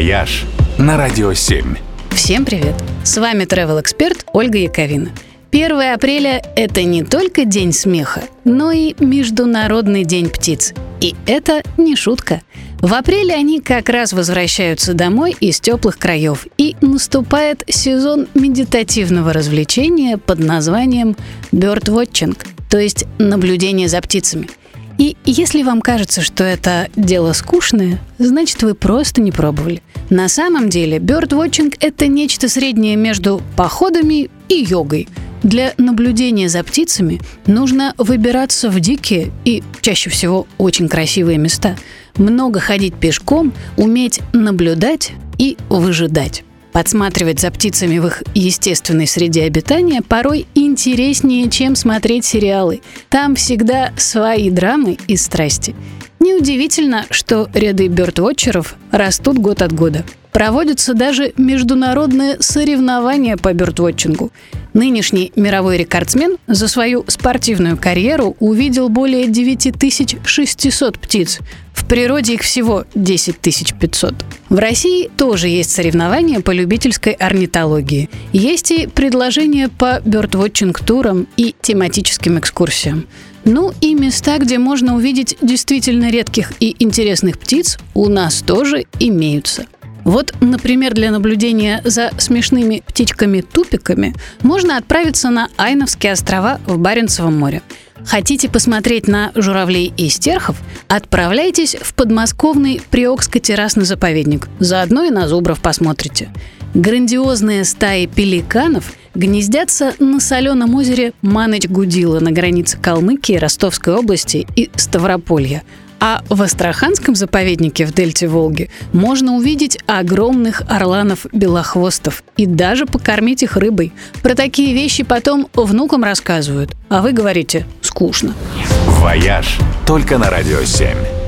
«Вояж» на Радио 7. Всем привет! С вами travel эксперт Ольга Яковина. 1 апреля – это не только День смеха, но и Международный день птиц. И это не шутка. В апреле они как раз возвращаются домой из теплых краев, и наступает сезон медитативного развлечения под названием birdwatching, то есть наблюдение за птицами – если вам кажется, что это дело скучное, значит вы просто не пробовали. На самом деле, birdwatching – это нечто среднее между походами и йогой. Для наблюдения за птицами нужно выбираться в дикие и чаще всего очень красивые места, много ходить пешком, уметь наблюдать и выжидать. Подсматривать за птицами в их естественной среде обитания порой интереснее, чем смотреть сериалы. Там всегда свои драмы и страсти. Неудивительно, что ряды бёрдвотчеров растут год от года. Проводятся даже международные соревнования по бёрдвотчингу. Нынешний мировой рекордсмен за свою спортивную карьеру увидел более 9600 птиц. В природе их всего 10 500. В России тоже есть соревнования по любительской орнитологии. Есть и предложения по бёрдвотчинг-турам и тематическим экскурсиям. Ну и места, где можно увидеть действительно редких и интересных птиц, у нас тоже имеются. Вот, например, для наблюдения за смешными птичками-тупиками можно отправиться на Айновские острова в Баренцевом море. Хотите посмотреть на журавлей и стерхов? Отправляйтесь в подмосковный Приокско-террасный заповедник. Заодно и на зубров посмотрите. Грандиозные стаи пеликанов гнездятся на соленом озере Маныч-Гудила на границе Калмыкии, Ростовской области и Ставрополья – а в Астраханском заповеднике в дельте Волги можно увидеть огромных орланов-белохвостов и даже покормить их рыбой. Про такие вещи потом внукам рассказывают, а вы говорите «скучно». «Вояж» только на «Радио 7».